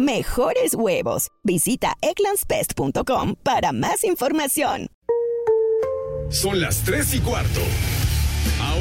mejores huevos. Visita egglandsbest.com para más información. Son las 3 y cuarto.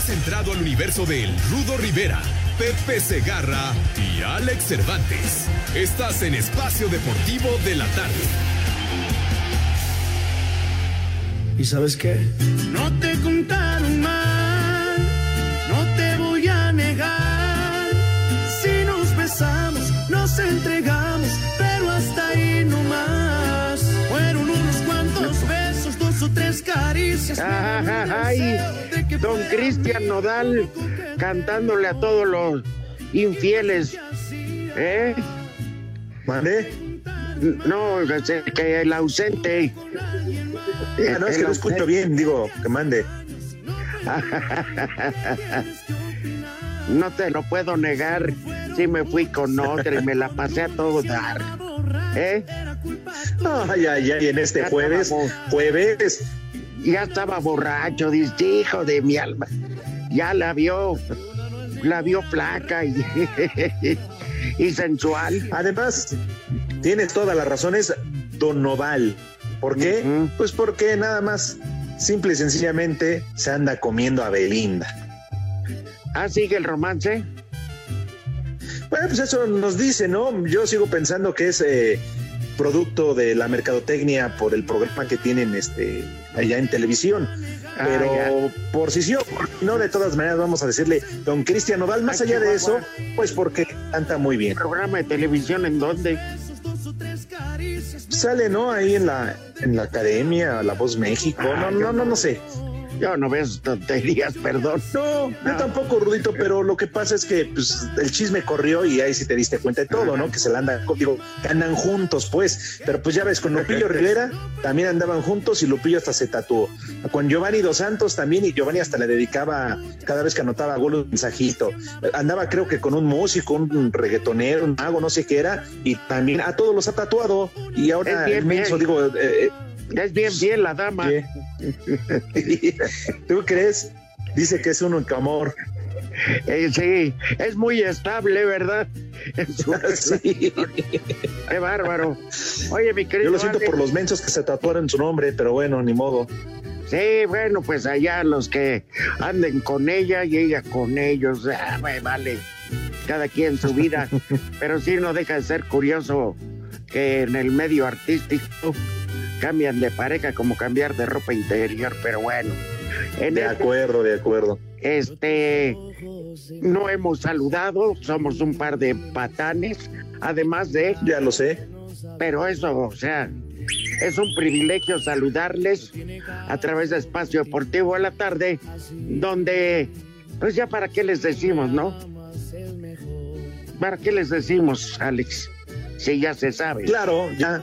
Has entrado al universo de El Rudo Rivera, Pepe Segarra y Alex Cervantes. Estás en Espacio Deportivo de la Tarde. ¿Y sabes qué? No te contaron mal, no te voy a negar. Si nos besamos, nos entregamos, Ay, don Cristian Nodal cantándole a todos los infieles. ¿Eh? ¿Mande? No, que el ausente. Ah, no, es que no escucho bien, digo, que mande. No te lo puedo negar. Si me fui con otra y me la pasé a todo dar. ¿Eh? Ay, ay, ay, en este jueves, jueves, Ya estaba borracho, dice, hijo de mi alma. Ya la vio, la vio flaca y, y sensual. Además, tienes todas las razones, Don Noval. ¿Por qué? Pues porque nada más, simple y sencillamente, se anda comiendo a Belinda. Ah, sigue el romance. Bueno, pues eso nos dice, ¿no? Yo sigo pensando que es eh, producto de la mercadotecnia por el programa que tienen este allá en televisión. Ah, Pero por si sí o por si no, de todas maneras vamos a decirle, don Cristian Noval, más allá de eso, pues porque canta muy bien. Programa de televisión en donde. Sale, ¿no? Ahí en la, en la academia, La Voz México, Ah, no, no, no, no sé. Yo no veo tonterías, perdón. No, yo tampoco, Rudito, pero lo que pasa es que pues, el chisme corrió y ahí sí te diste cuenta de todo, ¿no? Que se la andan, digo, andan juntos, pues. Pero pues ya ves, con Lupillo Rivera también andaban juntos y Lupillo hasta se tatuó. Con Giovanni Dos Santos también y Giovanni hasta le dedicaba, cada vez que anotaba gol, un mensajito. Andaba creo que con un músico, un reggaetonero, un mago, no sé qué era, y también a todos los ha tatuado. Y ahora Es bien, el menso, bien. digo, eh, eh, Es bien, bien la dama. ¿qué? ¿Tú crees? Dice que es un amor. Eh, sí, es muy estable, ¿verdad? Sí. Qué bárbaro. Oye, mi querido. Yo lo siento por los mensos que se tatuaron su nombre, pero bueno, ni modo. Sí, bueno, pues allá los que anden con ella y ella con ellos. Ah, vale. Cada quien su vida. Pero sí no deja de ser curioso que en el medio artístico cambian de pareja como cambiar de ropa interior, pero bueno. En De este- acuerdo, de acuerdo. Este, no hemos saludado, somos un par de patanes, además de, Ya lo sé. pero eso, o sea, es un privilegio saludarles a través de Espacio Deportivo a la tarde, donde, pues ya para qué les decimos, ¿no? ¿Para qué les decimos, Alex? Si ya se sabe. Claro, ya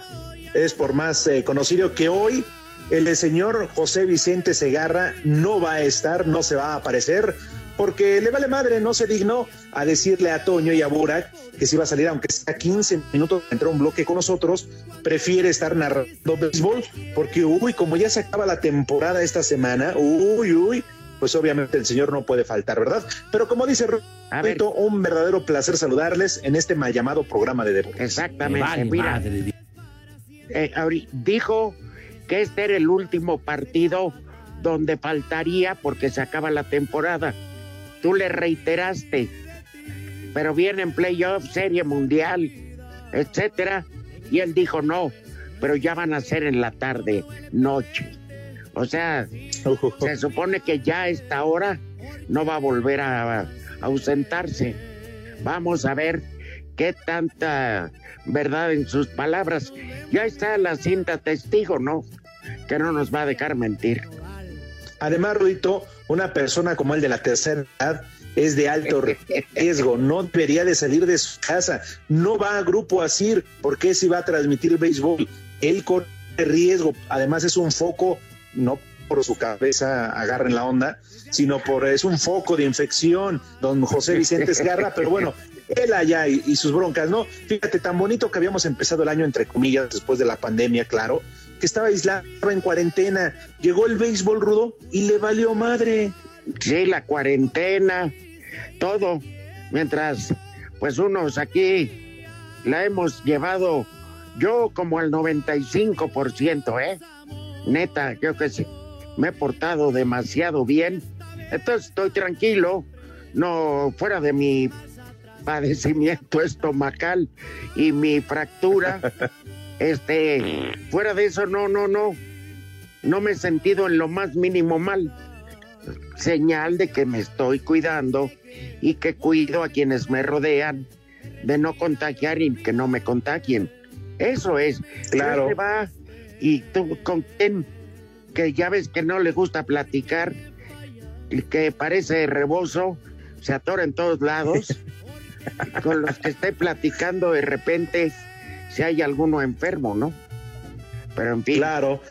es por más eh, conocido que hoy el señor José Vicente Segarra no va a estar, no se va a aparecer, porque le vale madre, no se dignó a decirle a Toño y a Burak que si va a salir, aunque sea 15 minutos, entrar un bloque con nosotros, prefiere estar narrando béisbol, porque uy, como ya se acaba la temporada esta semana, uy, uy, pues obviamente el señor no puede faltar, ¿verdad? Pero como dice A ver. Rito, un verdadero placer saludarles en este mal llamado programa de deportes. Exactamente, Vale, mira. Eh, dijo que este era el último partido donde faltaría porque se acaba la temporada. Tú le reiteraste, pero viene en playoff, serie mundial, etcétera, y él dijo no, pero ya van a ser en la tarde, noche. O sea, se supone que ya a esta hora no va a volver a, ausentarse. Vamos a ver qué tanta verdad en sus palabras. Ya está la cinta testigo, ¿no? Que no nos va a dejar mentir. Además, Rudito, una persona como el de la tercera edad es de alto riesgo, no debería de salir de su casa, no va a grupo así, porque si va a transmitir béisbol, él corre riesgo, además es un foco, no por su cabeza agarren la onda, sino por es un foco de infección, don José Vicente Esgarra, pero bueno, él allá y, sus broncas, ¿no? Fíjate, tan bonito que habíamos empezado el año, entre comillas, después de la pandemia, claro, que estaba aislado en cuarentena, llegó el béisbol rudo y le valió madre. Sí, la cuarentena, todo, mientras pues unos aquí la hemos llevado yo como al 95%, ¿eh? Neta, creo que sí, me he portado demasiado bien, entonces estoy tranquilo, no fuera de mi padecimiento estomacal y mi fractura, este, fuera de eso, no, no, no, no me he sentido en lo más mínimo mal. Señal de que me estoy cuidando y que cuido a quienes me rodean de no contagiar y que no me contagien. Eso es. Claro. Va y tú con quien que ya ves que no le gusta platicar, y que parece rebozo, se atora en todos lados. con los que esté platicando de repente si hay alguno enfermo, ¿no? Pero en fin. Claro.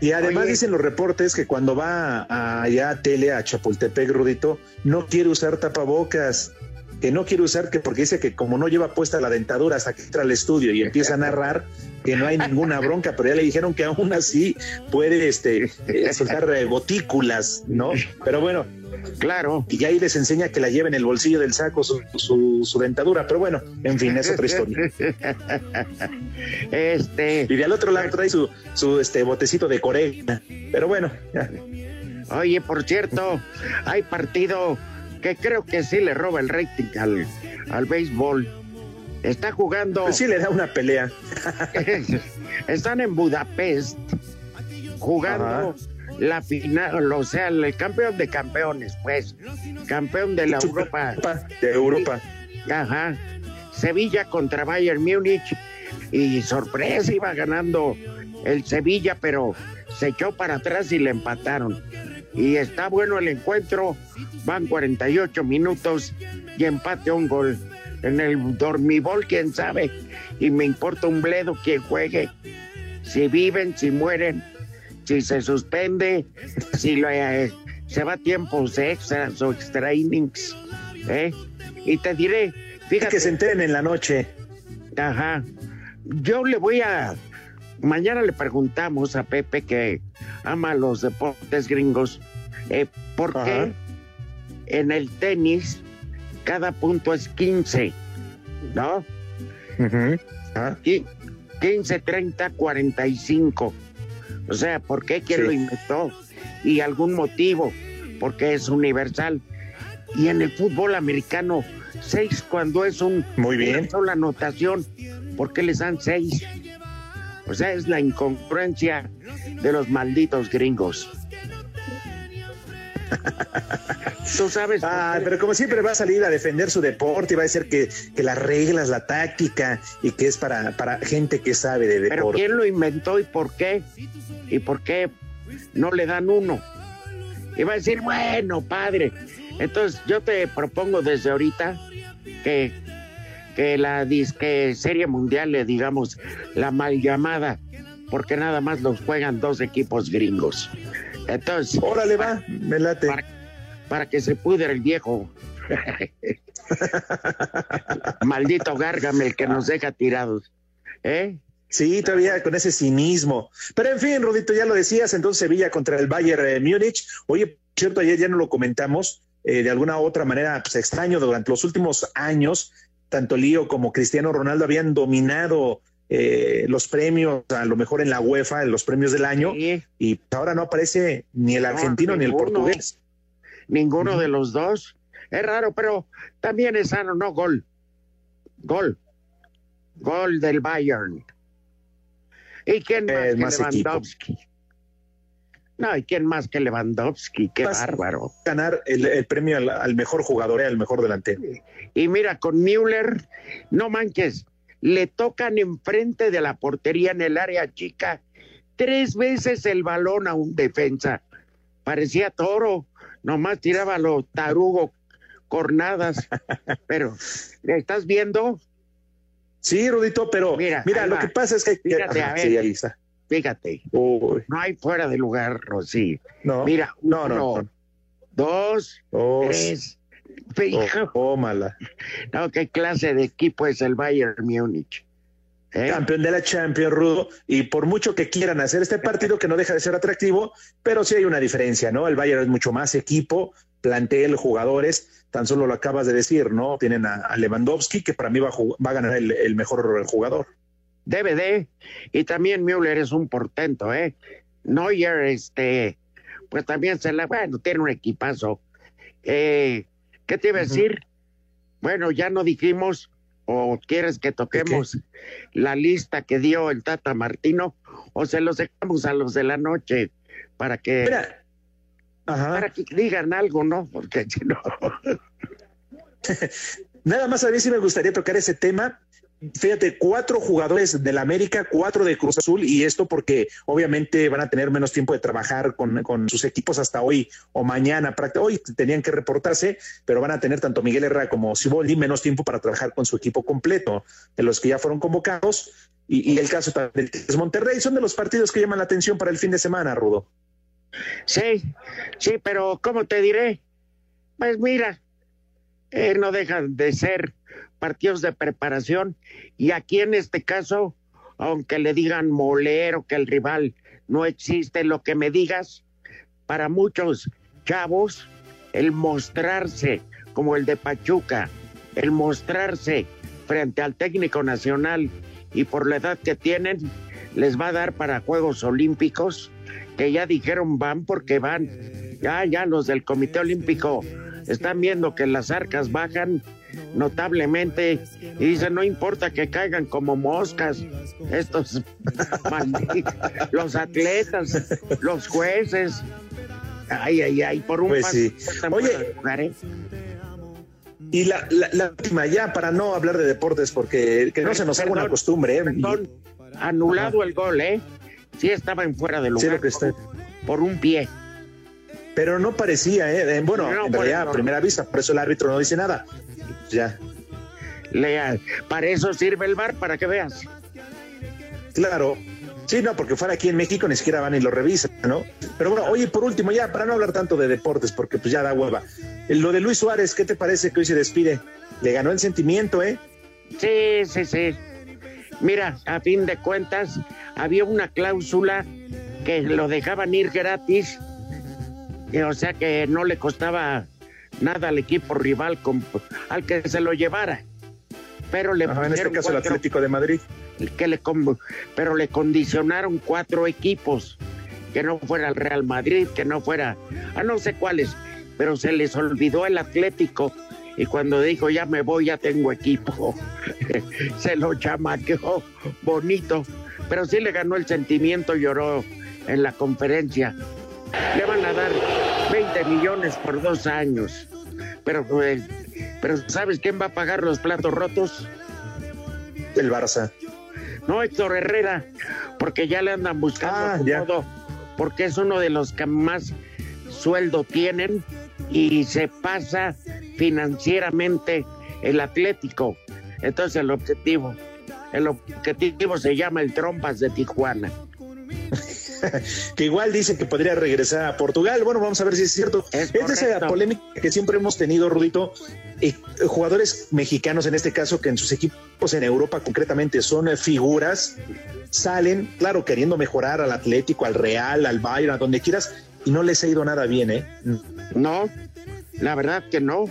Y además Oye, dicen los reportes que cuando va allá a tele, a Chapultepec, Rudito, no quiere usar tapabocas, que no quiere usar que porque dice que como no lleva puesta la dentadura hasta que entra al estudio y empieza a narrar, que no hay ninguna bronca, pero ya le dijeron que aún así puede este, soltar gotículas, ¿no? Pero bueno, Claro. Y ahí les enseña que la lleva en el bolsillo del saco su, su, su, dentadura. Pero bueno, en fin, es otra historia. Este. Y del otro lado trae su, su este botecito de Corea. Pero bueno. Ya. Oye, por cierto, hay partido que creo que sí le roba el rating al, al béisbol. Está jugando. Pues sí le da una pelea. Están en Budapest jugando. Ajá la final, o sea, el campeón de campeones, pues, campeón de la Europa. De Europa. Ajá. Sevilla contra Bayern Múnich y sorpresa iba ganando el Sevilla, pero se echó para atrás y le empataron. Y está bueno el encuentro, van 48 minutos y empate un gol. En el dormibol, quién sabe, y me importa un bledo quien juegue. Si viven, si mueren, si se suspende, si lo, eh, se va tiempos extras o extra innings. ¿eh? Y te diré, fíjate. que se enteren en la noche. Ajá. Yo le voy a. Mañana le preguntamos a Pepe que ama los deportes gringos. Eh, ¿Por Ajá. qué en el tenis cada punto es 15? ¿No? Uh -huh. ah. 15, 30, 45. O sea, ¿por qué? ¿Quién sí. lo inventó? Y algún motivo, porque es universal. Y en el fútbol americano, seis cuando es un muy bien una sola anotación, ¿por qué les dan seis? O sea, es la incongruencia de los malditos gringos. Tú sabes. Ah, pero como siempre va a salir a defender su deporte y va a decir que, que las reglas, la táctica y que es para, para gente que sabe de deporte. Pero ¿quién lo inventó y por qué? ¿Y por qué no le dan uno? Y va a decir, bueno, padre. Entonces yo te propongo desde ahorita que, que la disque serie mundial le digamos la mal llamada, porque nada más los juegan dos equipos gringos. Entonces. Órale, va, me late. Para, para que se pudre el viejo. Maldito Gárgame, el que nos deja tirados. ¿Eh? Sí, todavía con ese cinismo. Pero en fin, Rodito, ya lo decías, entonces Sevilla contra el Bayern eh, Múnich. Oye, cierto, ayer ya no lo comentamos, eh, de alguna u otra manera, pues extraño, durante los últimos años, tanto Lío como Cristiano Ronaldo habían dominado eh, los premios, a lo mejor en la UEFA, en los premios del año, Sí. y ahora no aparece ni el argentino No, ni el portugués. Ninguno de los dos. Es raro, pero también es sano, no gol. Gol. Gol del Bayern. ¿Y quién más Es que más equipo. No, ¿y quién más que Lewandowski? Qué bárbaro. Ganar el, premio al, mejor jugador, al mejor delantero. Y mira, con Müller, no manches, le tocan enfrente de la portería en el área chica tres veces el balón a un defensa. Parecía toro, nomás tiraba los tarugo cornadas. Pero, ¿estás viendo? Sí, Rudito, pero mira, mira lo que pasa es que... Fíjate, a ver, ahí está. Fíjate, no hay fuera de lugar, Rosy. No, mira, no, no, dos, tres. Fija. Oh, mala. No, qué clase de equipo es el Bayern Múnich. ¿Eh? Campeón de la Champions, Rudo, y por mucho que quieran hacer este partido, que no deja de ser atractivo, pero sí hay una diferencia, ¿no? El Bayern es mucho más equipo, plantel, jugadores, tan solo lo acabas de decir, ¿no? Tienen a, Lewandowski, que para mí va a, va a ganar el, el, mejor jugador. De, y también Müller es un portento, ¿eh? Neuer, este, pues también se la, bueno, tiene un equipazo. Eh, ¿Qué te iba a decir? Bueno, ya no dijimos ¿O quieres que toquemos la lista que dio el Tata Martino? ¿O se los dejamos a los de la noche para que, para que digan algo, no? Porque si no. Nada más a mí sí me gustaría tocar ese tema Fíjate, cuatro jugadores del América, cuatro de Cruz Azul, y esto porque obviamente van a tener menos tiempo de trabajar con, sus equipos hasta hoy o mañana. Hoy tenían que reportarse, pero van a tener tanto Miguel Herrera como Siboldi menos tiempo para trabajar con su equipo completo, de los que ya fueron convocados. Y, el caso también de Monterrey son de los partidos que llaman la atención para el fin de semana, Rudo. Sí, sí, pero ¿cómo te diré? Pues mira, eh, no dejan de ser partidos de preparación. Y aquí en este caso, aunque le digan molero que el rival no existe, lo que me digas, para muchos chavos, el mostrarse como el de Pachuca, el mostrarse frente al técnico nacional y por la edad que tienen, les va a dar para Juegos Olímpicos, que ya dijeron van porque van, ya, ya los del Comité Olímpico están viendo que las arcas bajan notablemente y dicen no importa que caigan como moscas estos los atletas, los jueces. Ay, ay, ay, por un pues sí. Oye, ¿eh? y la, la, última ya para no hablar de deportes porque que no se nos haga una costumbre. ¿eh? anulado el gol, ¿eh? Sí estaba en fuera de lugar. por un pie pero no parecía, ¿eh? Bueno, en realidad, primera vista, por eso el árbitro no dice nada. Ya. Lea, para eso sirve el bar, para que veas. Claro. Sí, no, porque fuera aquí en México ni siquiera van y lo revisan, ¿no? Pero bueno, oye, por último, ya, para no hablar tanto de deportes, porque pues ya da hueva. Lo de Luis Suárez, ¿qué te parece que hoy se despide? Le ganó el sentimiento, ¿eh? Sí, sí, sí. Mira, a fin de cuentas, había una cláusula que lo dejaban ir gratis o sea que no le costaba nada al equipo rival al que se lo llevara. Pero le en este caso el Atlético de Madrid. Que le, pero le condicionaron cuatro equipos, que no fuera el Real Madrid, que no fuera, a no sé cuáles, pero se les olvidó el Atlético y cuando dijo ya me voy, ya tengo equipo, se lo chamaqueó bonito, pero sí le ganó el sentimiento, lloró en la conferencia le van a dar 20 millones por dos años. Pero, pues, pero ¿sabes quién va a pagar los platos rotos? El Barça. No, Héctor Herrera, porque ya le andan buscando ah, todo, porque es uno de los que más sueldo tienen y se pasa financieramente el Atlético. Entonces el objetivo, el objetivo se llama el Trompas de Tijuana. que igual dice que podría regresar a Portugal. Bueno, vamos a ver si es cierto. Es, esa polémica que siempre hemos tenido, Rudito. Eh, jugadores mexicanos, en este caso, que en sus equipos en Europa concretamente son figuras, salen, claro, queriendo mejorar al Atlético, al Real, al Bayern, a donde quieras, y no les ha ido nada bien, ¿eh? No, la verdad que no.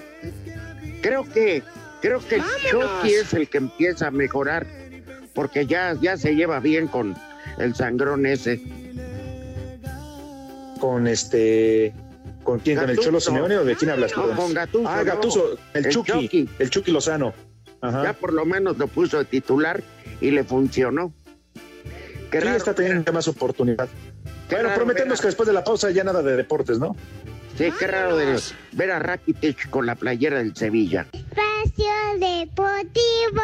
Creo que, creo que Chucky es el que empieza a mejorar, porque ya, ya se lleva bien con el sangrón ese con este con quién con el Cholo Simeone o de quién hablas no, con Gatuso ah Gatuso el, Chucky, el Chucky Lozano. Ya por lo menos lo puso de titular y le funcionó. Qué está teniendo más oportunidad. Bueno, prometemos que después de la pausa ya nada de deportes, ¿no? Sí, qué raro de ver a Rakitic con la playera del Sevilla. Espacio Deportivo.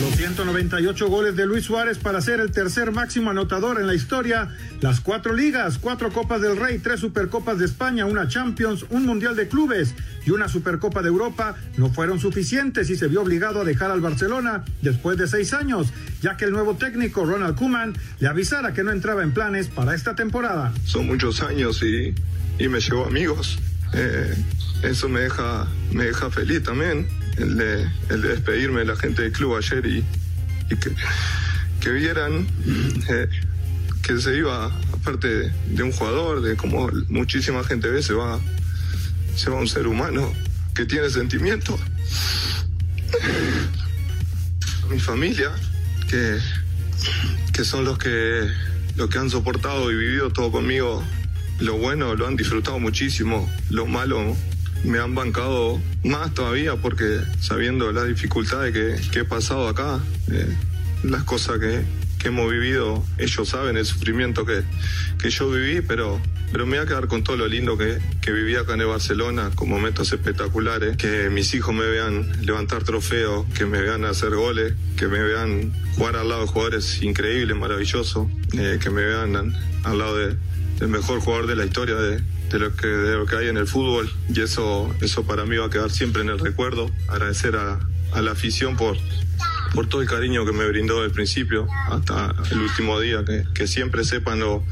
Los 198 goles de Luis Suárez para ser el tercer máximo anotador en la historia, las cuatro ligas, cuatro Copas del Rey, tres Supercopas de España, una Champions, un Mundial de Clubes y una Supercopa de Europa no fueron suficientes y se vio obligado a dejar al Barcelona después de seis años, ya que el nuevo técnico Ronald Koeman le avisara que no entraba en planes para esta temporada. Son muchos años y, y me llevo amigos. Eh, eso me deja, me deja feliz también el de, el de despedirme de la gente del club ayer y, que, vieran eh, que se iba, aparte de un jugador, de como muchísima gente ve, se va, se va un ser humano que tiene sentimientos. Mi familia, que, que son los que, los que han soportado y vivido todo conmigo, lo bueno lo han disfrutado muchísimo, lo malo me han bancado más todavía porque sabiendo las dificultades que, que he pasado acá, eh, las cosas que, que, hemos vivido, ellos saben el sufrimiento que, que yo viví, pero, pero me voy a quedar con todo lo lindo que, que viví acá en el Barcelona, con momentos espectaculares, que mis hijos me vean levantar trofeos, que me vean hacer goles, que me vean jugar al lado de jugadores increíbles, maravillosos, eh, que me vean al, al lado de, del mejor jugador de la historia de, de lo que de lo que hay en el fútbol y eso eso para mí va a quedar siempre en el recuerdo. Agradecer a, a la afición por por todo el cariño que me brindó desde el principio hasta el último día que, que siempre sepan lo,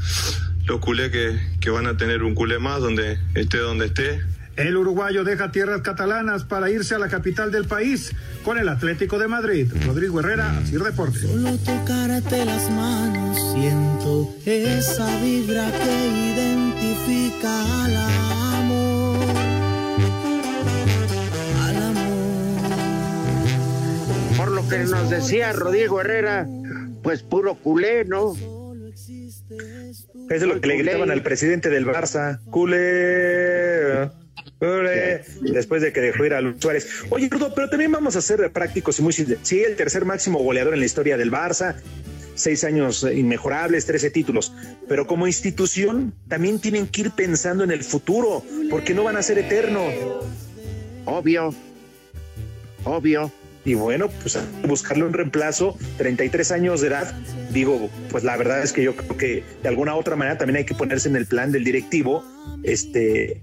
lo culé que, que van a tener un culé más donde esté donde esté el uruguayo deja tierras catalanas para irse a la capital del país con el Atlético de Madrid. Rodrigo Herrera, así Deportes. Solo tocarte las manos siento esa vibra que identifica al amor. Al amor. Por lo que nos decía Rodrigo Herrera, pues puro culé, ¿no? Eso es lo que le gritaban al presidente del Barça. Culé. Después de que dejó ir a Luis Suárez. Oye, Rudo, pero también vamos a ser prácticos y muy. Sí, el tercer máximo goleador en la historia del Barça, seis años inmejorables, trece títulos. Pero como institución también tienen que ir pensando en el futuro, porque no van a ser eternos. Obvio, obvio. Y bueno, pues buscarle un reemplazo, 33 años de edad. Digo, pues la verdad es que yo creo que de alguna otra manera también hay que ponerse en el plan del directivo, este,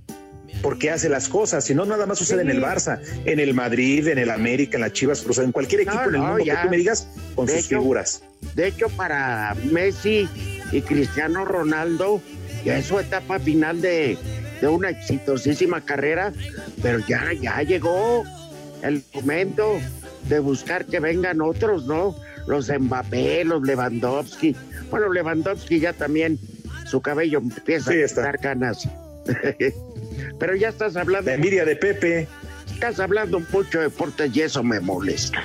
porque hace las cosas, si no nada más sucede en el Barça, en el Madrid, en el América, en las Chivas, o sea, en cualquier equipo No, en el no, mundo ya. que tú me digas con De sus hecho- figuras. De hecho, para Messi y Cristiano Ronaldo, ya es su etapa final de, de una exitosísima carrera, pero ya, ya llegó el momento de buscar que vengan otros, ¿no? Los Mbappé, los Lewandowski. Bueno, Lewandowski ya también, su cabello empieza Sí, a está. dar canas. pero ya estás hablando, La envidia de Pepe. estás hablando mucho de deportes y eso me molesta.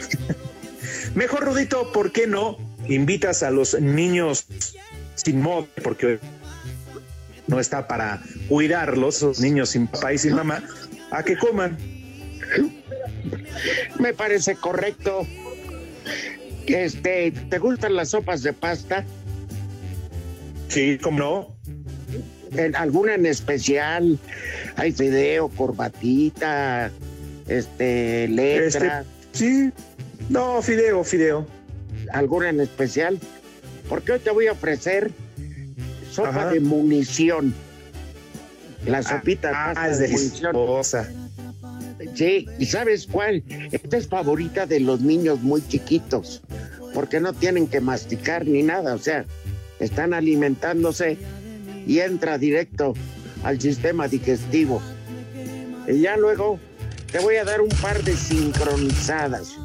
Mejor, Rudito, ¿por qué no invitas a los niños sin móvil? Porque no está para cuidarlos, esos niños sin papá y sin mamá, a que coman. Me parece correcto. Este, ¿te gustan las sopas de pasta? Sí, ¿cómo no? ¿En alguna en especial? Hay fideo, corbatita, este, letra, Sí. No, fideo, fideo. alguna en especial. Porque hoy te voy a ofrecer sopa Ajá. de munición. La sopita de Ah, pasta es de munición. Sí, ¿y sabes cuál? Esta es favorita de los niños muy chiquitos, porque no tienen que masticar ni nada, o sea, están alimentándose y entra directo al sistema digestivo. Y ya luego te voy a dar un par de sincronizadas,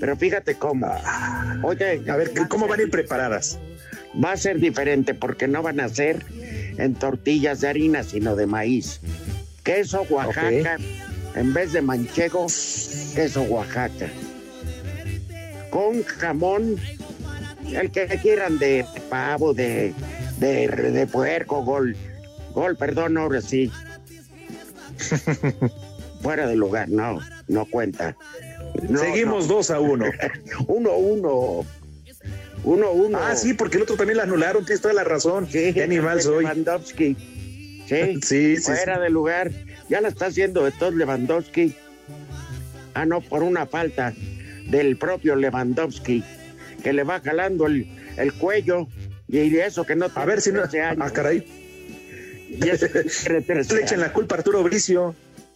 pero fíjate cómo. Oye, A ver, ¿cómo van a ir preparadas? va a ser diferente porque no van a ser en tortillas de harina, sino de maíz. Queso Oaxaca, en vez de manchego, queso Oaxaca. Con jamón, el que quieran de pavo, de, de, de puerco, gol. Gol, perdón, ahora sí. Fuera de lugar, no, no cuenta. No, Seguimos no. dos a uno. Uno, uno. 1-1. Ah, sí, porque el otro también la anularon, tienes toda la razón. Qué animal soy. Lewandowski. Sí, sí, sí, fuera de lugar. Ya la está haciendo de todo Lewandowski. Ah, no, por una falta del propio Lewandowski, que le va jalando el, el cuello. Y eso que no A ver si no. Ah, caray. Y eso que tiene 13 Le echen la culpa a Arturo Bricio,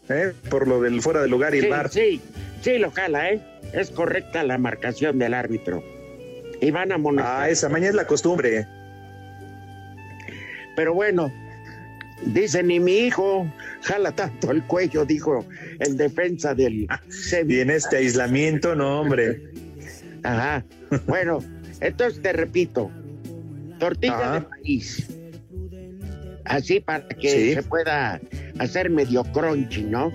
¿eh? por lo del fuera de lugar y el Sí, bar. sí, sí, lo jala, ¿eh? Es correcta la marcación del árbitro. Y van a amonestar. Ah, esa mañana es la costumbre. Pero bueno, dice ni mi hijo jala tanto el cuello, dijo el defensa del Y en este aislamiento, no, hombre. Ajá. Bueno, entonces te repito, tortilla Ajá. de maíz. Así para que Sí. se pueda hacer medio crunchy, ¿no?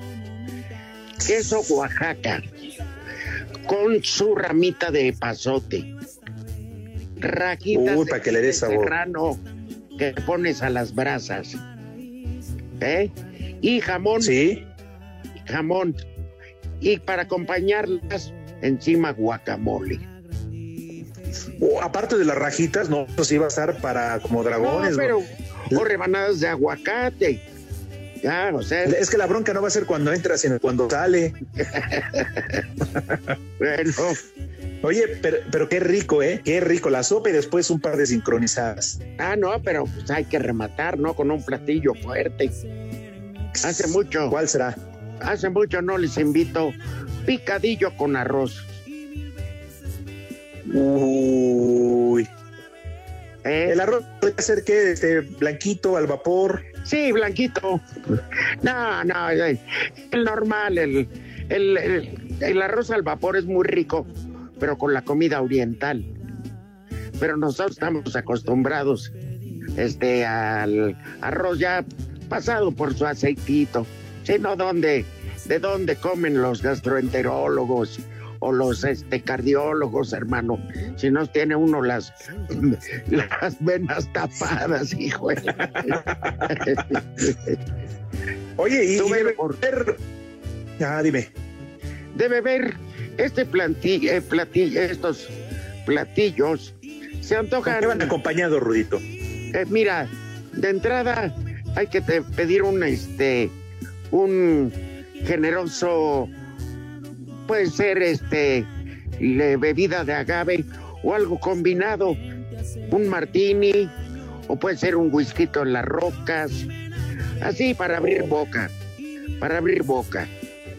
Queso Oaxaca con su ramita de pasote. Rajitas Uy, de que le sabor. serrano que pones a las brasas. ¿Eh? Y jamón. Sí. Jamón. Y para acompañarlas, encima guacamole. O, aparte de las rajitas, no, eso sí va a estar para como dragones. No, pero o rebanadas de aguacate. Ya, o sea, Es que la bronca no va a ser cuando entra, sino cuando sale. bueno, Oye, pero, pero qué rico, ¿eh? Qué rico. La sopa y después un par de sincronizadas. ah, no, pero pues hay que rematar, ¿no? Con un platillo fuerte. Hace mucho, ¿Cuál será? hace mucho no les invito picadillo con arroz. Uy. ¿eh? El arroz puede ser que este blanquito al vapor. Sí, blanquito. No, no, el, el normal, el, el, el- el arroz al vapor es muy rico, pero con la comida oriental. Pero nosotros estamos acostumbrados este, al arroz ya pasado por su aceitito. Si no, ¿dónde, ¿de dónde comen los gastroenterólogos o los este, cardiólogos, hermano? Si no tiene uno las, las venas tapadas, hijo. Oye, y, Tú debe por- haber- Ah, dime. debe ver este plantillo, estos platillos se ¿Con antojan. qué van acompañados, Rudito? eh, mira, de entrada hay que te- pedir un este un generoso puede ser este le- bebida de agave o algo combinado, un martini o puede ser un whisky en las rocas, así para abrir boca, para abrir boca.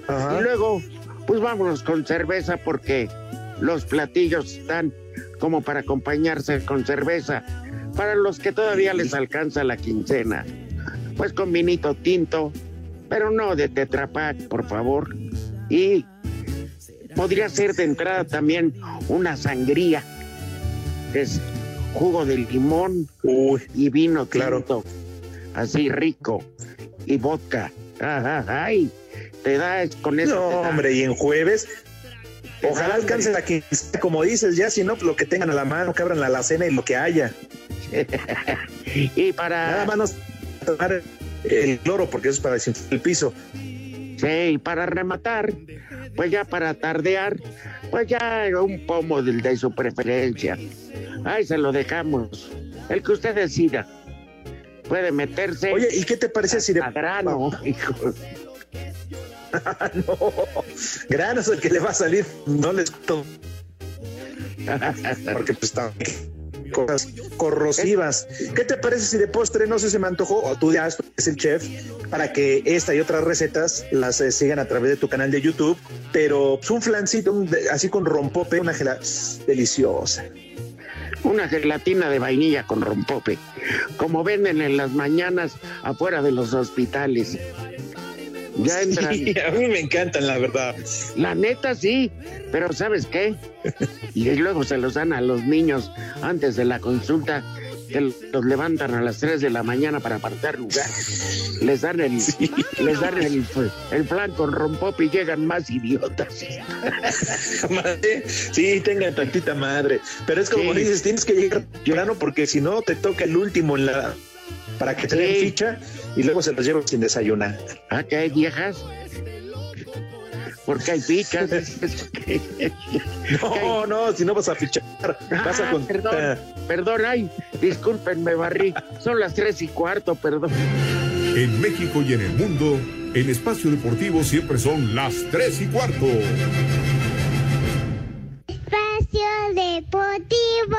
Ajá. Y luego, pues vámonos con cerveza porque los platillos están como para acompañarse con cerveza. Para los que todavía les alcanza la quincena, pues con vinito tinto, pero no de Tetra Pak, por favor. Y podría ser de entrada también una sangría, que es jugo de limón Uy, y vino Claro. tinto, así rico, y vodka. Ajá, ay, te da con eso. no, hombre, y en jueves. Ojalá alcance la quincena, como dices, ya si no, pues lo que tengan a la mano, que abran la alacena y lo que haya. y para Nada más nos tomar el cloro, porque eso es para desinfectar el piso. Sí, y para rematar, pues ya para tardear, pues ya un pomo del de su preferencia. Ahí se lo dejamos. El que usted decida. Puede meterse Oye, ¿y qué te parece si de grano, hijo. no, granos el que le va a salir, no les porque pues está cosas corrosivas. ¿Qué te parece si de postre no sé se me antojó o tú ya es el chef para que esta y otras recetas las eh, sigan a través de tu canal de YouTube, pero pues, un flancito así con rompope, una gela deliciosa. una gelatina de vainilla con rompope, como venden en las mañanas afuera de los hospitales. Ya entran. Sí, a mí me encantan, la verdad. La neta sí, pero ¿sabes qué? Y luego se los dan a los niños antes de la consulta, que los levantan a las 3 de la mañana para apartar lugar. Les dan el, les dan el, el plan con rompope y llegan más idiotas. Madre, sí, tengan tantita madre. Pero es como Sí. dices, tienes que llegar temprano porque si no te toca el último en la para que te den Sí. ficha y luego se los llevan sin desayunar. ¿Ah, que hay viejas? porque hay fichas. no, no, si no vas a fichar, vas a ah, Perdón, perdón, ay, discúlpenme, Barrí. Son las tres y cuarto, perdón. En México y en el mundo, en espacio deportivo siempre son las tres y cuarto. Espacio Deportivo.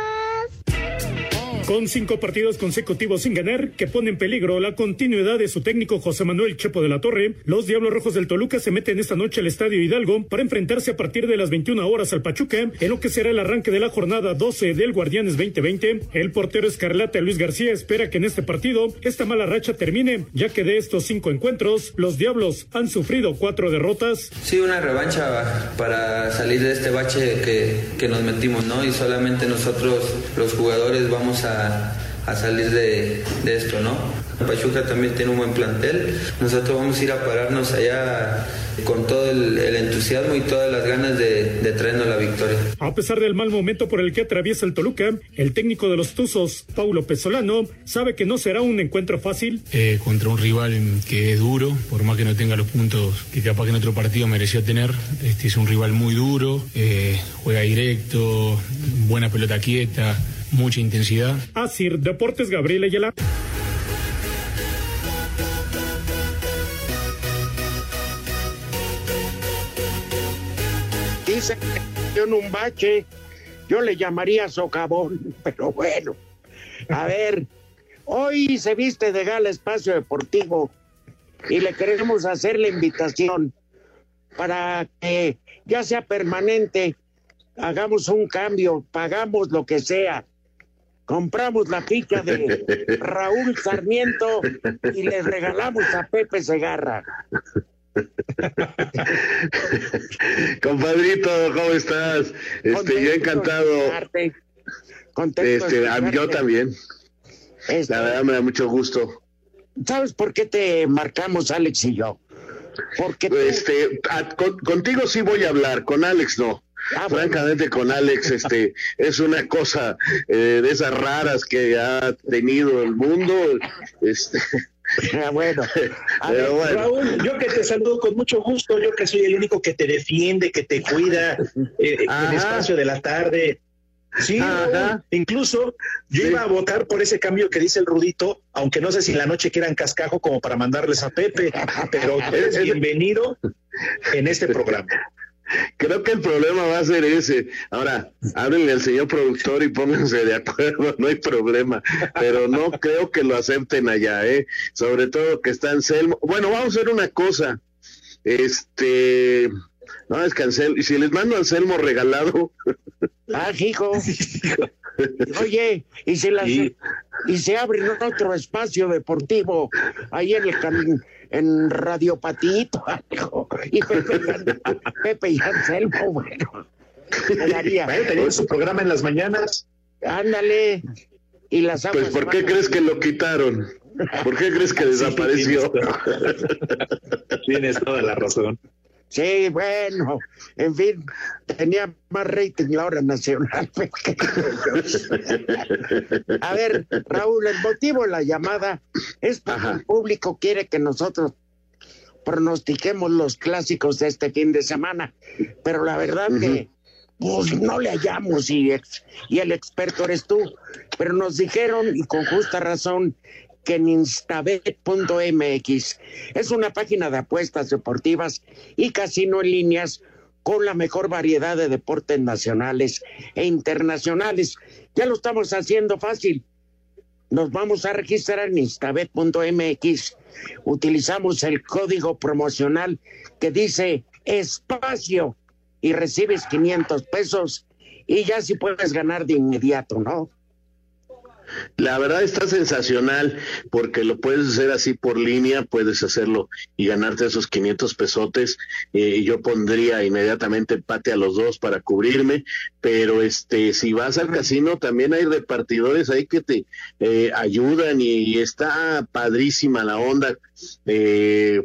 Con cinco partidos consecutivos sin ganar, que pone en peligro la continuidad de su técnico José Manuel Chepo de la Torre, los Diablos Rojos del Toluca se meten esta noche al Estadio Hidalgo para enfrentarse a partir de las 21 horas al Pachuca, en lo que será el arranque de la jornada 12 del Guardianes 2020. El portero escarlata Luis García espera que en este partido esta mala racha termine, ya que de estos cinco encuentros, los Diablos han sufrido cuatro derrotas. Sí, una revancha para salir de este bache que, que nos metimos, ¿no? Y solamente nosotros, los jugadores, vamos a a, salir de, esto, ¿no? Pachuca también tiene un buen plantel. Nosotros vamos a ir a pararnos allá con todo el, entusiasmo y todas las ganas de, traernos la victoria. A pesar del mal momento por el que atraviesa el Toluca, el técnico de los Tuzos, Paulo Pesolano, sabe que no será un encuentro fácil. Eh, contra un rival que es duro, por más que no tenga los puntos que capaz que en otro partido mereció tener. Este es un rival muy duro, eh, juega directo, buena pelota quieta mucha intensidad. Así, Deportes Gabriel Ayala. Dice que en un bache yo le llamaría socavón, pero bueno. A ver, hoy se viste de gala espacio deportivo y le queremos hacer la invitación para que ya sea permanente, hagamos un cambio, pagamos lo que sea compramos la ficha de Raúl Sarmiento y le regalamos a Pepe Segarra. Compadrito, ¿cómo estás? Este, yo encantado. Este, yo también. Este, la verdad me da mucho gusto. ¿Sabes por qué te marcamos Alex y yo? Porque este, contigo sí voy a hablar, con Alex no. Ah, Francamente, con Alex, este, es una cosa eh, de esas raras que ha tenido el mundo. Este. Ah, bueno. Raúl, yo que te saludo con mucho gusto, yo que soy el único que te defiende, que te cuida eh, en el espacio de la tarde. Sí, incluso yo iba a votar por ese cambio que dice el Rudito, aunque no sé si en la noche quieran cascajo como para mandarles a Pepe, pero eres bienvenido en este programa. Creo que el problema va a ser ese. Ahora, háblenle al señor productor y pónganse de acuerdo, no hay problema. Pero no creo que lo acepten allá, ¿eh? Sobre todo que está Anselmo. Bueno, vamos a hacer una cosa. Este. No, es que Anselmo. Y si les mando a Anselmo regalado. Ah, hijo. Oye, y si, las, y... se abre otro espacio deportivo ahí en el camino en Radio Patito, y Pepe, Pepe y Anselmo, bueno. Bueno, su programa en las mañanas. Ándale. Y las Pues, ¿por qué crees que lo quitaron? ¿Por qué crees que desapareció? tienes toda la razón. Sí, bueno, en fin, tenía más rating la hora nacional. A ver, Raúl, el motivo de la llamada es porque el público quiere que nosotros pronostiquemos los clásicos de este fin de semana, pero la verdad que pues no le hallamos y, y el experto eres tú, pero nos dijeron y con justa razón que en instabet.mx es una página de apuestas deportivas y casino en líneas con la mejor variedad de deportes nacionales e internacionales. Ya lo estamos haciendo fácil. Nos vamos a registrar en instabet.mx. Utilizamos el código promocional que dice espacio y recibes 500 pesos y ya si puedes ganar de inmediato, ¿no? La verdad está sensacional porque lo puedes hacer así por línea, puedes hacerlo y ganarte esos 500 pesotes. Eh, yo pondría inmediatamente empate a los dos para cubrirme, pero este si vas al casino también hay repartidores ahí que te eh, ayudan y, está padrísima la onda. Eh,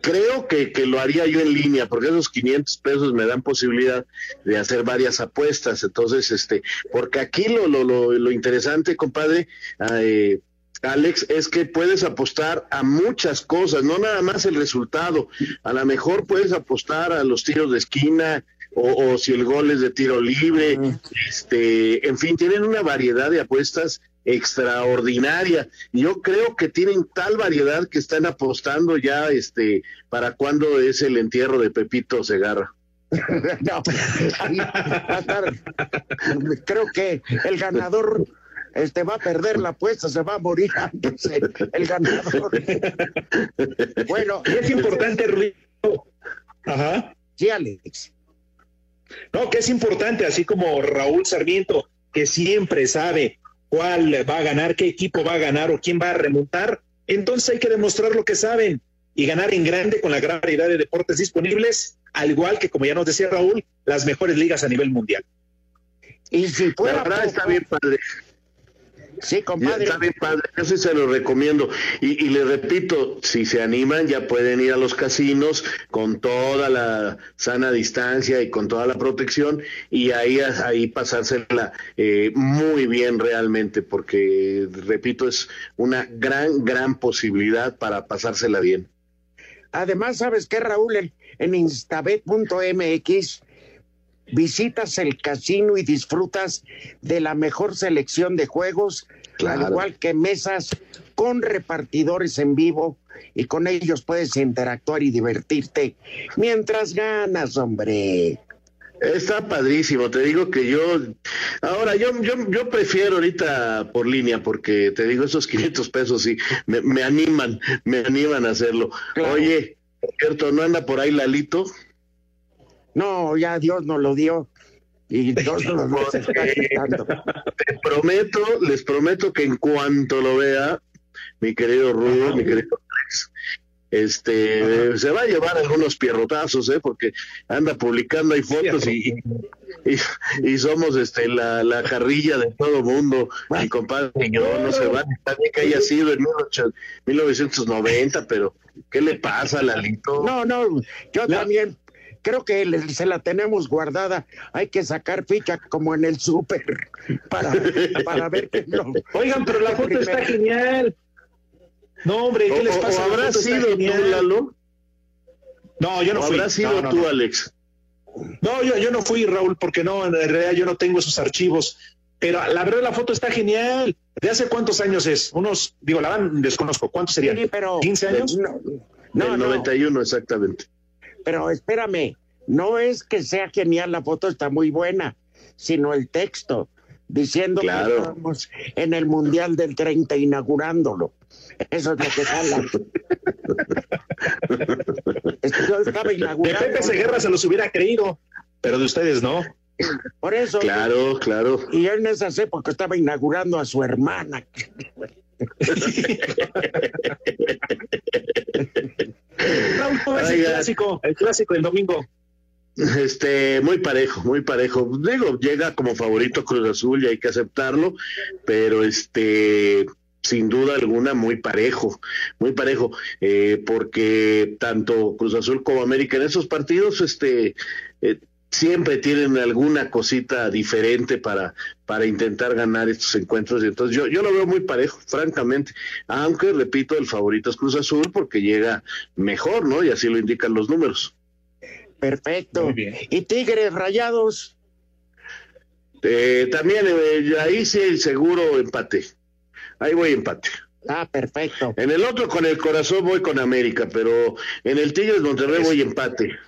creo que, que, lo haría yo en línea, porque esos 500 pesos me dan posibilidad de hacer varias apuestas. Entonces, este, porque aquí lo, lo, lo, lo interesante, compadre, eh, Alex, es que puedes apostar a muchas cosas, no nada más el resultado. A lo mejor puedes apostar a los tiros de esquina o, o si el gol es de tiro libre. Este, en fin, tienen una variedad de apuestas extraordinaria. Yo creo que tienen tal variedad que están apostando ya este para cuándo es el entierro de Pepito Segarra. no, estar- creo que el ganador este va a perder la apuesta, se va a morir antes el, el ganador. Bueno, Y es importante, Rudito. Ajá. Sí, Alex. No, que es importante, así como Raúl Sarmiento, que siempre sabe cuál va a ganar, qué equipo va a ganar o quién va a remontar. Entonces hay que demostrar lo que saben y ganar en grande con la gran variedad de deportes disponibles, al igual que, como ya nos decía Raúl, las mejores ligas a nivel mundial. Y si La fuera verdad está bien padre. Sí, compadre. Está bien padre, yo sí se lo recomiendo. Y, y le repito, si se animan ya pueden ir a los casinos con toda la sana distancia y con toda la protección y ahí, ahí pasársela eh, muy bien realmente, porque repito, es una gran, gran posibilidad para pasársela bien. Además, ¿sabes qué, Raúl? En, en instabet.mx visitas el casino y disfrutas de la mejor selección de juegos, Claro. al igual que mesas con repartidores en vivo y con ellos puedes interactuar y divertirte mientras ganas, hombre. Está padrísimo, te digo que yo, ahora yo, yo, yo prefiero ahorita por línea porque te digo esos 500 pesos sí, me, me animan, me animan a hacerlo. Oye, por cierto, ¿no anda por ahí Lalito? No, ya Dios nos lo dio. Y Dios nos lo está quitando. Te prometo, les prometo que en cuanto lo vea, mi querido Rudo, mi querido Alex, este, se va a llevar algunos pierrotazos, ¿eh? Porque anda publicando ahí fotos y, y, y somos este la, la carrilla de todo mundo, mi compadre y yo, no se va, bien que haya sido en 18 1990, pero ¿qué le pasa, Lalito? No, no, yo también creo que se la tenemos guardada. Hay que sacar ficha como en el súper para, para ver que no. Oigan, pero la foto está genial. No, hombre, ¿qué O- les pasa? o está sido tú. Lalo? No, yo no ¿O fui. habrás sido No, no, tú, no. Alex? No, yo, yo no fui, Raúl, porque no, en realidad yo no tengo esos archivos. Pero la verdad la foto está genial. ¿De hace cuántos años es? Unos, digo, la verdad desconozco. ¿Cuántos serían? Sí, pero- ¿15 años? No, no, no. 91, exactamente. Pero espérame, no es que sea genial, la foto está muy buena, sino el texto diciendo Claro. que estamos en el Mundial del 30 inaugurándolo. Eso es lo que sale. Yo estaba De inaugurando. Pepe Seguerra se los hubiera creído, pero de ustedes no. Por eso. Claro, claro. Y yo en esas épocas estaba inaugurando a su hermana. Raúl, ¿cómo es el clásico? El clásico del domingo. Este, muy parejo, muy parejo. Digo, llega como favorito Cruz Azul y hay que aceptarlo, pero este, sin duda alguna, muy parejo, muy parejo, eh, porque tanto Cruz Azul como América en esos partidos, este, eh, siempre tienen alguna cosita diferente para, para intentar ganar estos encuentros. Y entonces yo, yo lo veo muy parejo, francamente. Aunque, repito, el favorito es Cruz Azul porque llega mejor, ¿no? Y así lo indican los números. Perfecto. Muy bien. Y Tigres Rayados. Eh, también eh, ahí sí seguro empate. Ahí voy empate. Ah, perfecto. En el otro con el corazón voy con América, pero en el Tigres Monterrey voy empate.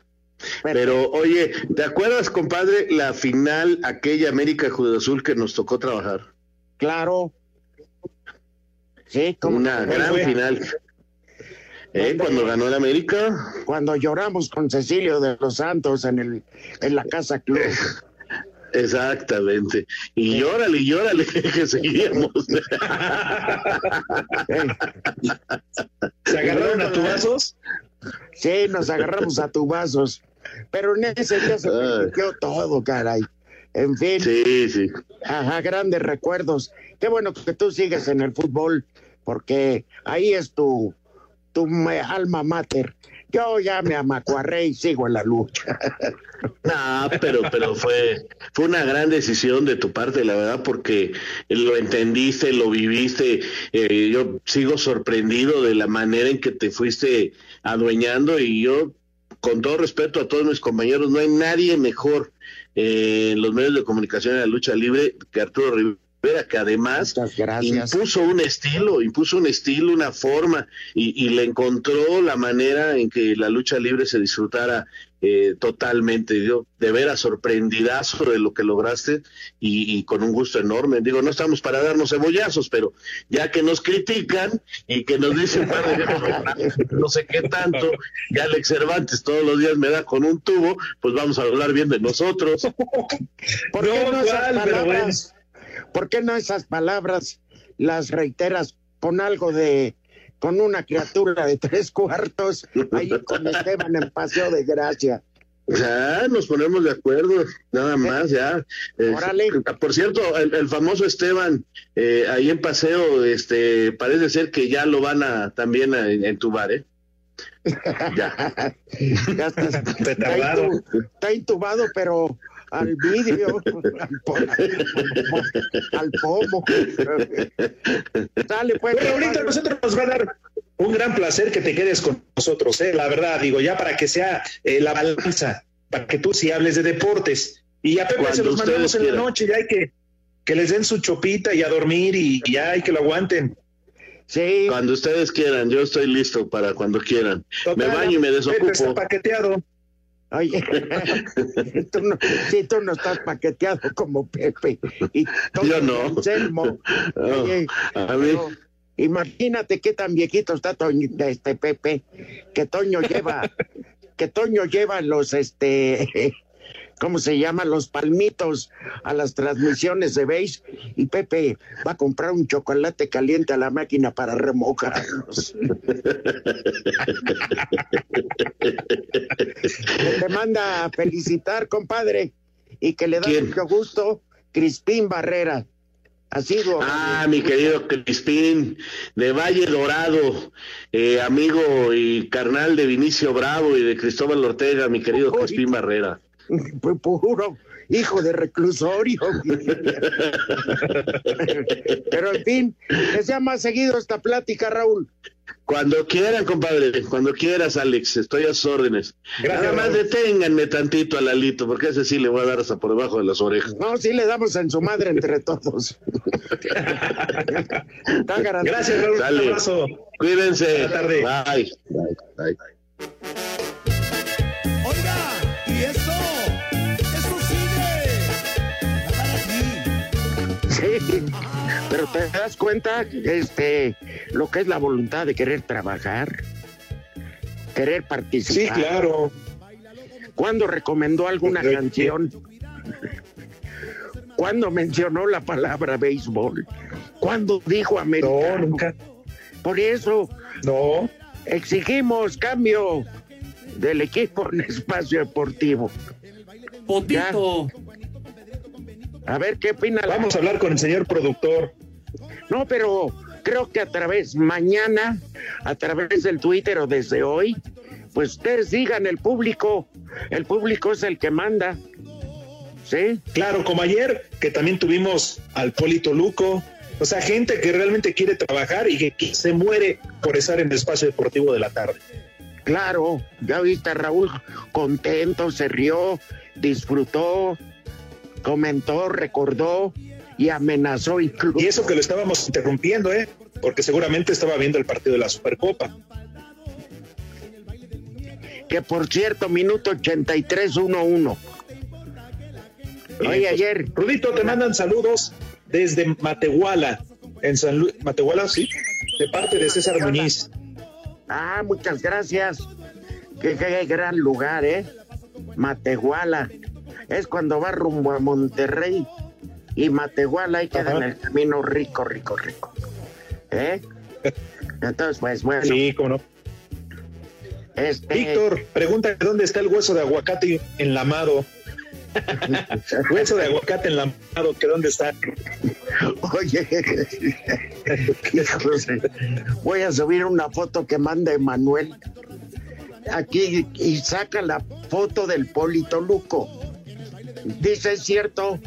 Pero oye, ¿te acuerdas, compadre, la final aquella América Cruz Azul que nos tocó trabajar? Claro. Sí, como Una gran final. ¿Eh? Cuando ganó el América. cuando lloramos con Cecilio de los Santos en el en la casa club. Exactamente. Y llórale, y llórale, que seguíamos. ¿Se agarraron a tubazos? Sí, nos agarramos a tubazos. Pero en ese día se permitió todo, caray. En fin, Sí, sí. ajá, grandes recuerdos. Qué bueno que tú sigues en el fútbol, porque ahí es tu, tu alma mater. Yo ya me amacuarré y sigo en la lucha. No, pero, pero fue, fue una gran decisión de tu parte, la verdad, porque lo entendiste, lo viviste. Eh, yo sigo sorprendido de la manera en que te fuiste adueñando y yo, con todo respeto a todos mis compañeros, no hay nadie mejor eh, en los medios de comunicación en la lucha libre que Arturo Rivera que además impuso un estilo, impuso un estilo, una forma, y, le encontró la manera en que la lucha libre se disfrutara eh, totalmente. Yo de veras sorprendidazo de lo que lograste y, con un gusto enorme. Digo, no estamos para darnos cebollazos, pero ya que nos critican y que nos dicen no sé qué tanto, y Alex Cervantes todos los días me da con un tubo, pues vamos a hablar bien de nosotros. ¿Por qué no, esas ¿Por qué no esas palabras las reiteras con algo de, con una criatura de tres cuartos ahí con Esteban en Paseo de Gracia? Ya, nos ponemos de acuerdo, nada más, ya. Órale. por cierto, el, famoso Esteban, eh, ahí en paseo, este, parece ser que ya lo van a también a, entubar, ¿eh? ya. ya está, está, intubado, pero al vídeo, al, pomo. Dale, pues. Pero ahorita nosotros nos va a dar un gran placer que te quedes con nosotros, ¿eh? la verdad, digo, ya para que sea eh, la balanza, para que tú sí hables de deportes. Y a Pepe se los mandamos en la noche, ya hay que que les den su chopita y a dormir y ya hay que lo aguanten. Sí. Cuando ustedes quieran, yo estoy listo para cuando quieran. me baño y me desocupo. Pepe está paqueteado. Oye, tú no, si tú no estás paqueteado como Pepe y Yo no. Oye, a mí... imagínate qué tan viejito está Toño, este Pepe, que Toño lleva, que Toño lleva los este ¿cómo se llaman? Los palmitos a las transmisiones de beige y Pepe va a comprar un chocolate caliente a la máquina para remojarlos. te manda a felicitar, compadre, y que le da mucho gusto, Crispín Barrera. Así Ah, mi querido Crispín, de Valle Dorado, eh, amigo y carnal de Vinicio Bravo y de Cristóbal Ortega, mi querido Crispín Barrera. Puro hijo de reclusorio. Pero en fin, que sea más seguido esta plática, Raúl. Cuando quieran, compadre, cuando quieras, Alex, estoy a sus órdenes. Nada más deténganme tantito al Lalito, porque ese sí le voy a dar hasta por debajo de las orejas. No, sí le damos en su madre entre todos. Gracias, Raúl. Un abrazo. Cuídense. Tarde. Bye. Bye. Bye. Pero te das cuenta, este, lo que es la voluntad de querer trabajar, querer participar. Sí, claro. ¿Cuándo recomendó alguna canción? ¿Cuándo mencionó la palabra béisbol? ¿Cuándo dijo americano? No, nunca. Por eso. No. Exigimos cambio del equipo en espacio deportivo. Potito. A ver qué opina. Vamos a hablar con el señor productor. No, pero creo que a través mañana, a través del Twitter o desde hoy, pues ustedes digan el público, el público es el que manda. ¿Sí? Claro, como ayer, que también tuvimos al Polito Luco, o sea, gente que realmente quiere trabajar y que, se muere por estar en el espacio deportivo de la tarde. Claro, ya viste a Raúl contento, se rió, disfrutó, comentó, recordó y amenazó incluso. Y eso que lo estábamos interrumpiendo, ¿eh? Porque seguramente estaba viendo el partido de la Supercopa. Que por cierto, minuto 83-1-1. Oye, ayer. Rudito, te mandan saludos desde Matehuala, en San Luis. Matehuala, sí, de parte de César Muñiz. Ah, muchas gracias. Qué, qué gran lugar, ¿eh? Matehuala es cuando va rumbo a Monterrey y Matehuala ahí queda en el camino rico, rico, rico. ¿Eh? Entonces, pues bueno. Sí, cómo no. Este... Víctor, pregunta dónde está el hueso de aguacate enlamado. hueso de aguacate enlamado, que dónde está. Oye, voy a subir una foto que manda Emanuel aquí y saca la foto del Polito Luco. Dice, es cierto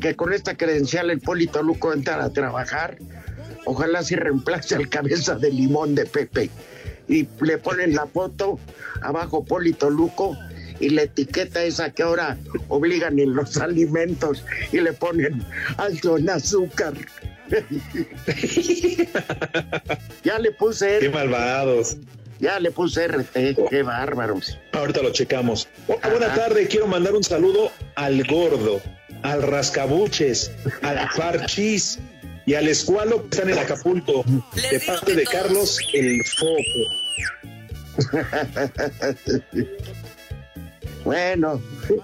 que con esta credencial el Polito Luco entra a trabajar. Ojalá se reemplace al cabeza de limón de Pepe. Y le ponen la foto abajo Polito Luco y la etiqueta esa que ahora obligan en los alimentos y le ponen alto en azúcar. ya le puse. Qué malvados. Ya le puse RT, qué bárbaros. Ahorita lo checamos. buena tarde, quiero mandar un saludo al gordo, al rascabuches, al parchis y al escualo que están en Acapulco, de parte de Carlos el Foco. bueno,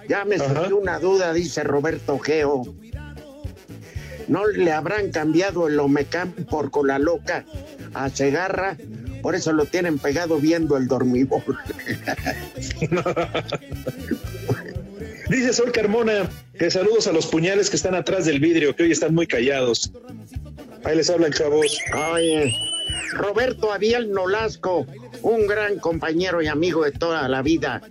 ya me surgió una duda, dice Roberto Geo. ¿No le habrán cambiado el Omecam por cola loca a Segarra? Por eso lo tienen pegado viendo el dormibol. Dice Sol Carmona que saludos a los puñales que están atrás del vidrio, que hoy están muy callados. Ahí les hablan, chavos. Oye, Roberto Abiel Nolasco, un gran compañero y amigo de toda la vida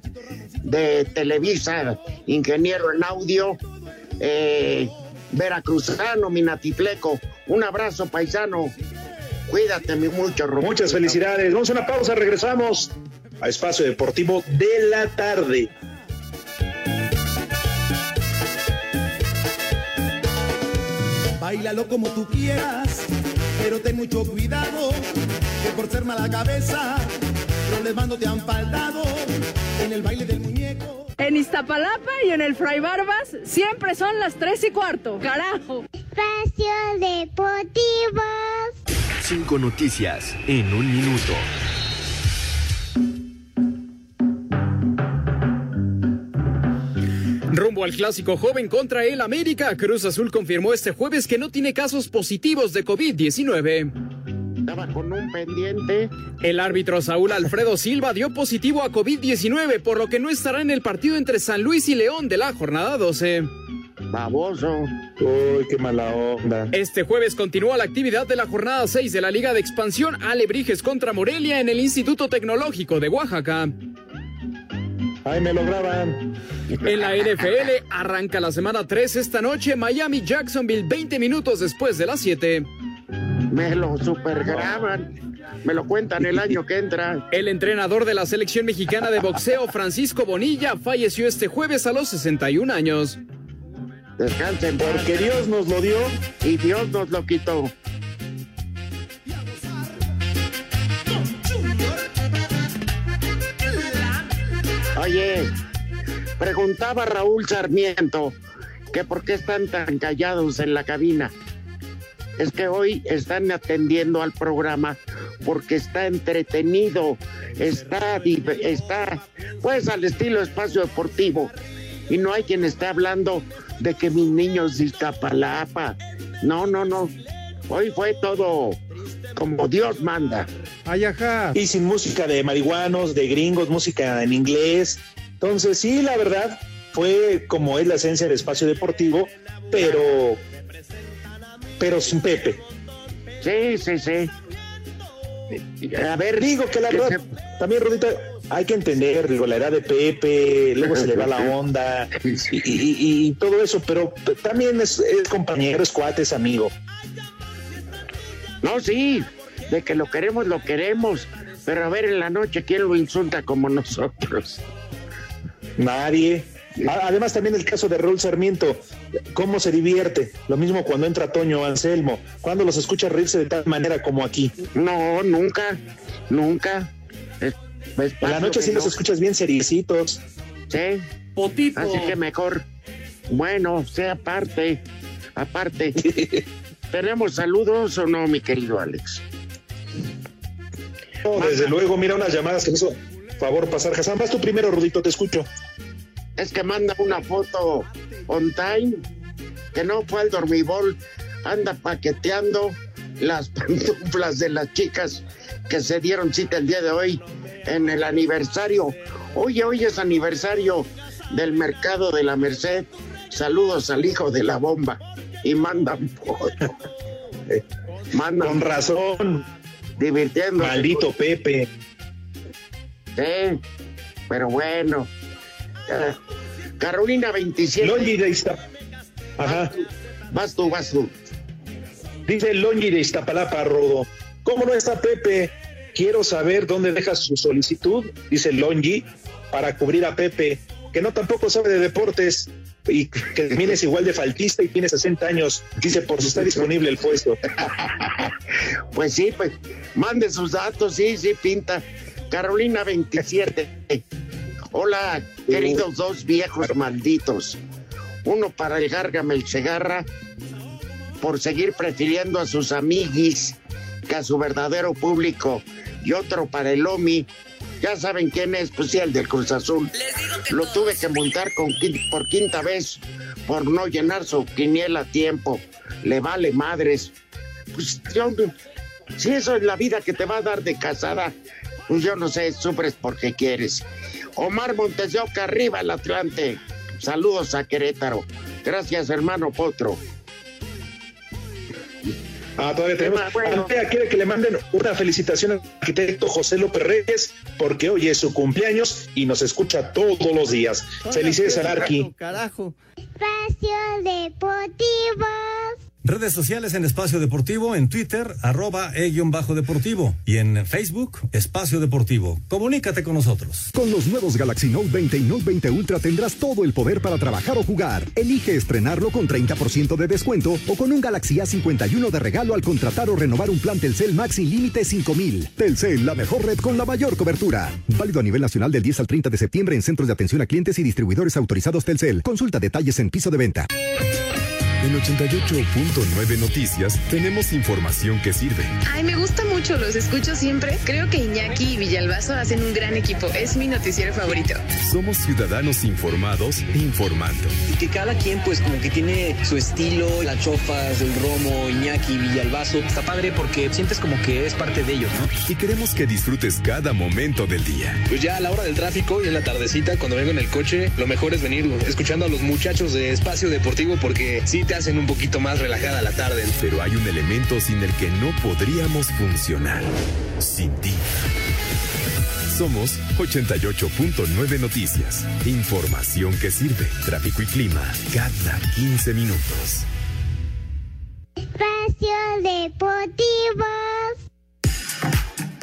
de Televisa, ingeniero en audio, eh, veracruzano, minatipleco. Un abrazo, paisano. Cuídate mucho, Roberto. Muchas felicidades. Vamos a una pausa, regresamos a Espacio Deportivo de la tarde. Bailalo como tú quieras, pero ten mucho cuidado, que por ser mala cabeza, problemas te han faltado en el baile del muñeco. En Iztapalapa y en el Fray Barbas siempre son las tres y cuarto, carajo. Espacio Deportivo. Cinco noticias en un minuto. Rumbo al clásico joven contra el América, Cruz Azul confirmó este jueves que no tiene casos positivos de COVID-19. Estaba con un pendiente. El árbitro Saúl Alfredo Silva dio positivo a COVID-19, por lo que no estará en el partido entre San Luis y León de la jornada 12. Baboso. Uy, qué mala onda. Este jueves continúa la actividad de la jornada 6 de la Liga de Expansión Alebrijes contra Morelia en el Instituto Tecnológico de Oaxaca. Ay, me lo graban. En la NFL arranca la semana 3 esta noche Miami Jacksonville 20 minutos después de las 7. Me lo supergraban. Me lo cuentan el año que entra. El entrenador de la selección mexicana de boxeo Francisco Bonilla falleció este jueves a los 61 años. Descansen. Porque Dios nos lo dio y Dios nos lo quitó. Oye, preguntaba Raúl Sarmiento que por qué están tan callados en la cabina. Es que hoy están atendiendo al programa porque está entretenido, está, está pues al estilo espacio deportivo. Y no hay quien esté hablando de que mis niños Iztapalapa. No, no, no. Hoy fue todo como Dios manda. Ay, ajá. Y sin música de marihuanos, de gringos, música en inglés. Entonces, sí, la verdad, fue como es la esencia del espacio deportivo, pero. Pero sin Pepe. Sí, sí, sí. A ver, digo que la verdad, también, Rodita, hay que entender, digo, la edad de Pepe, luego se le va la onda y, todo eso, pero también es, es compañero, es cuate, es amigo. No, sí, de que lo queremos, lo queremos, pero a ver en la noche, ¿quién lo insulta como nosotros? Nadie. Además también el caso de Raúl Sarmiento, cómo se divierte, lo mismo cuando entra Toño Anselmo, cuando los escucha reírse de tal manera como aquí. No, nunca, nunca. En la noche sí los escuchas bien seriecitos. Sí. Potito. Así que mejor. Bueno, sea aparte, aparte. ¿Tenemos saludos o no, mi querido Alex? desde luego, mira unas llamadas que me hizo favor pasar. Hassan, vas tú primero, Rudito, te escucho es que manda una foto on time, que no fue al dormibol, anda paqueteando las pantuflas de las chicas que se dieron cita el día de hoy en el aniversario. Oye, hoy es aniversario del mercado de la Merced. Saludos al hijo de la bomba. Y mandan foto. Con razón. Divirtiendo. Maldito Pepe. Sí, pero bueno. Ah, Carolina 27. Longi de Iztapalapa. Ajá. Vas tú, vas tú. Dice Longi de Iztapalapa, Rodo. ¿Cómo no está Pepe? Quiero saber dónde deja su solicitud, dice Longi, para cubrir a Pepe, que no tampoco sabe de deportes y que es igual de faltista y tiene 60 años. Dice, por si está disponible el puesto. pues sí, pues mande sus datos, sí, sí, pinta. Carolina 27. Hola, queridos dos viejos malditos. Uno para el Gargamel Segarra por seguir prefiriendo a sus amiguis que a su verdadero público. Y otro para el Omi. Ya saben quién es, pues sí, el del Cruz Azul. Lo tuve que montar con, por quinta vez por no llenar su quiniela a tiempo. Le vale madres. Pues yo, si eso es la vida que te va a dar de casada, pues yo no sé, sufres porque quieres. Omar Montes de Oca, arriba el Atlante. Saludos a Querétaro. Gracias, hermano Potro. Ah, todavía tenemos. Andrea quiere que le manden una felicitación al arquitecto José López Reyes, porque hoy es su cumpleaños y nos escucha todos los días. Felicidades al Arqui. Carajo. Espacio Deportivo. Redes sociales en Espacio Deportivo, en Twitter, arroba e-deportivo y en Facebook, Espacio Deportivo. Comunícate con nosotros. Con los nuevos Galaxy Note 20 y Note 20 Ultra tendrás todo el poder para trabajar o jugar. Elige estrenarlo con 30% de descuento o con un Galaxy A51 de regalo al contratar o renovar un plan Telcel Max límite 5000. Telcel, la mejor red con la mayor cobertura. Válido a nivel nacional del 10 al 30 de septiembre en centros de atención a clientes y distribuidores autorizados Telcel. Consulta detalles en piso de venta. En 88.9 Noticias tenemos información que sirve. Ay, me gusta mucho, los escucho siempre. Creo que Iñaki y Villalbazo hacen un gran equipo. Es mi noticiero favorito. Somos ciudadanos informados e informando. Y que cada quien, pues, como que tiene su estilo, las chofas, el romo, Iñaki, Villalbazo. Está padre porque sientes como que es parte de ellos, ¿no? Y queremos que disfrutes cada momento del día. Pues ya a la hora del tráfico y en la tardecita, cuando vengo en el coche, lo mejor es venir escuchando a los muchachos de Espacio Deportivo porque sí te hacen un poquito más relajada la tarde. Pero hay un elemento sin el que no podríamos funcionar. Sin ti. Somos 88.9 Noticias. Información que sirve. Tráfico y clima cada 15 minutos. Espacio Deportivo.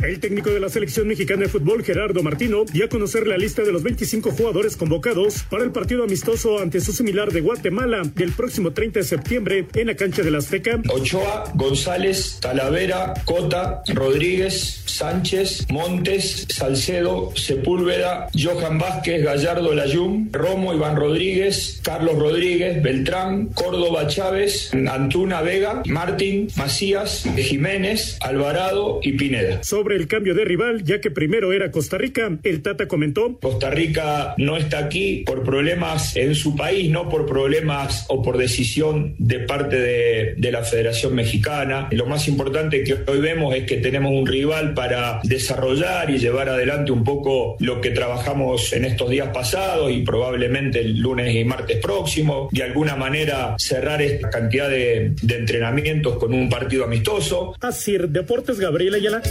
El técnico de la selección mexicana de fútbol, Gerardo Martino, dio a conocer la lista de los 25 jugadores convocados para el partido amistoso ante su similar de Guatemala del próximo 30 de septiembre en la cancha del Azteca. Ochoa, González, Talavera, Cota, Rodríguez, Sánchez, Montes, Salcedo, Sepúlveda, Johan Vázquez, Gallardo Layún, Romo, Iván Rodríguez, Carlos Rodríguez, Beltrán, Córdoba Chávez, Antuna Vega, Martín, Macías, Jiménez, Alvarado y Pineda. Sobre el cambio de rival, ya que primero era Costa Rica, el Tata comentó. Costa Rica no está aquí por problemas en su país, no por problemas o por decisión de parte de, de la Federación Mexicana. Lo más importante que hoy vemos es que tenemos un rival para desarrollar y llevar adelante un poco lo que trabajamos en estos días pasados y probablemente el lunes y martes próximo. De alguna manera cerrar esta cantidad de, de entrenamientos con un partido amistoso. Así, Deportes Gabriela Ayala.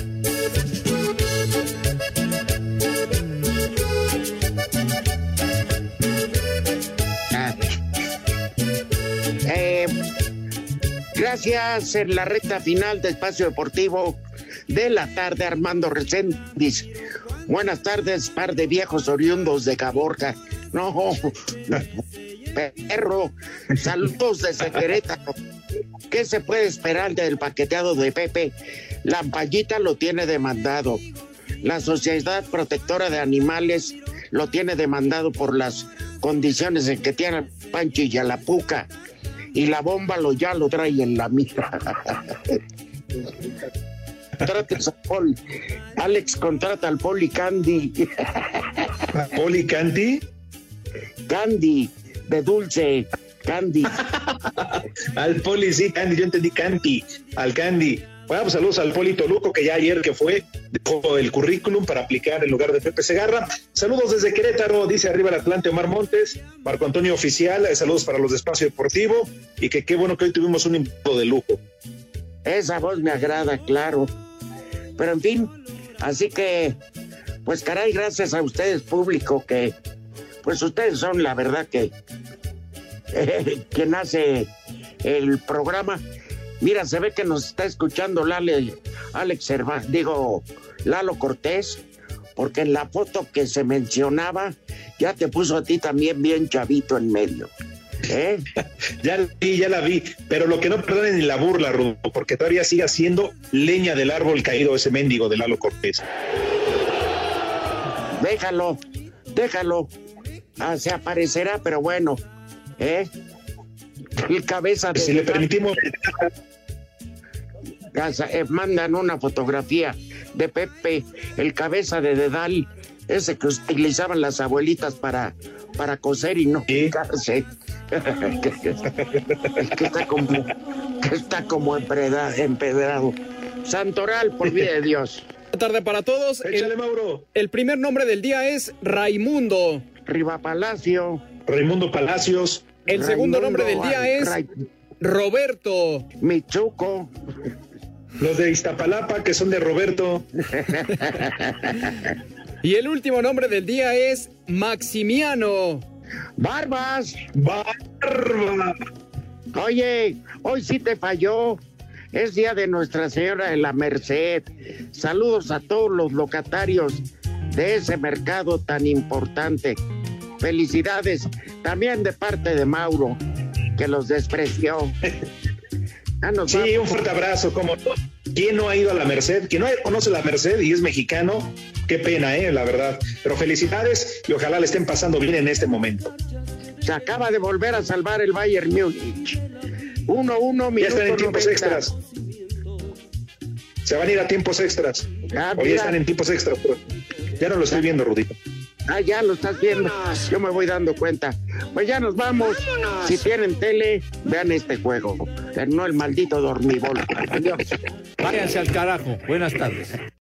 Gracias en la recta final de Espacio Deportivo de la tarde, Armando Reséndiz. Buenas tardes, par de viejos oriundos de Caborca. No, perro, saludos desde Querétaro. ¿Qué se puede esperar del paqueteado de Pepe? La ampallita lo tiene demandado. La Sociedad Protectora de Animales lo tiene demandado por las condiciones en que tiene Pancho y la puca. Y la bomba lo ya lo trae en la mira. Trates a Paul. Alex contrata al Poli Candy. ¿Poli Candy? Candy, de dulce. Candy. al Poli, sí, Candy, yo entendí Candy, al Candy. Bueno, pues saludos al Poli Toluco, que ya ayer que fue, dejó el currículum para aplicar en lugar de Pepe Segarra. Saludos desde Querétaro, dice arriba el Atlante Omar Montes, Marco Antonio Oficial, eh, saludos para los de Espacio Deportivo, y que qué bueno que hoy tuvimos un invitado de lujo. Esa voz me agrada, claro. Pero en fin, así que, Pues caray, gracias a ustedes, público, que pues ustedes son la verdad que quien hace el programa. Mira, se ve que nos está escuchando Lale, Alex digo, Lalo Cortés, porque en la foto que se mencionaba ya te puso a ti también bien chavito en medio. ¿Eh? ya la vi, ya la vi, pero lo que no perdonen ni la burla, Rudo, porque todavía sigue siendo leña del árbol caído ese mendigo de Lalo Cortés. Déjalo, déjalo. Ah, se aparecerá, pero bueno, ¿eh? El cabeza de. Si le permitimos. Eh, mandan una fotografía de Pepe, el cabeza de Dedal, ese que utilizaban las abuelitas para, para coser y no picarse. que, está como, que está como empedrado. Santoral, por vida de Dios. Buenas tarde para todos. Échale, Mauro. El primer nombre del día es Raimundo. Riva Palacio. Raimundo Palacios. El segundo nombre del día es Roberto. Michuco. Los de Iztapalapa, que son de Roberto. y el último nombre del día es Maximiano. Barbas. Barba. Oye, hoy sí te falló. Es día de Nuestra Señora de la Merced. Saludos a todos los locatarios de ese mercado tan importante. Felicidades también de parte de Mauro, que los despreció. Ah, sí, un fuerte abrazo, como ¿Quién no ha ido a la Merced? ¿Quién no conoce la Merced y es mexicano? Qué pena, eh, la verdad. Pero felicidades y ojalá le estén pasando bien en este momento. Se acaba de volver a salvar el Bayern Múnich. 1-1, Ya están en tiempos extras. Se van a ir a tiempos extras. Ah, Hoy están en tiempos extras, pero ya no lo estoy viendo, Rudito. Ah, ya lo estás viendo. Yo me voy dando cuenta. Pues ya nos vamos. Si tienen tele, vean este juego. No el maldito dormibol. Adiós. Váyanse al carajo. Buenas tardes.